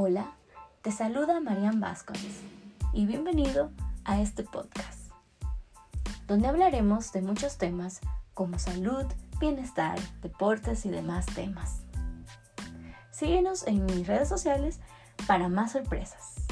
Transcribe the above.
Hola, te saluda Marian Vázquez y bienvenido a este podcast, donde hablaremos de muchos temas como salud, bienestar, deportes y demás temas. Síguenos en mis redes sociales para más sorpresas.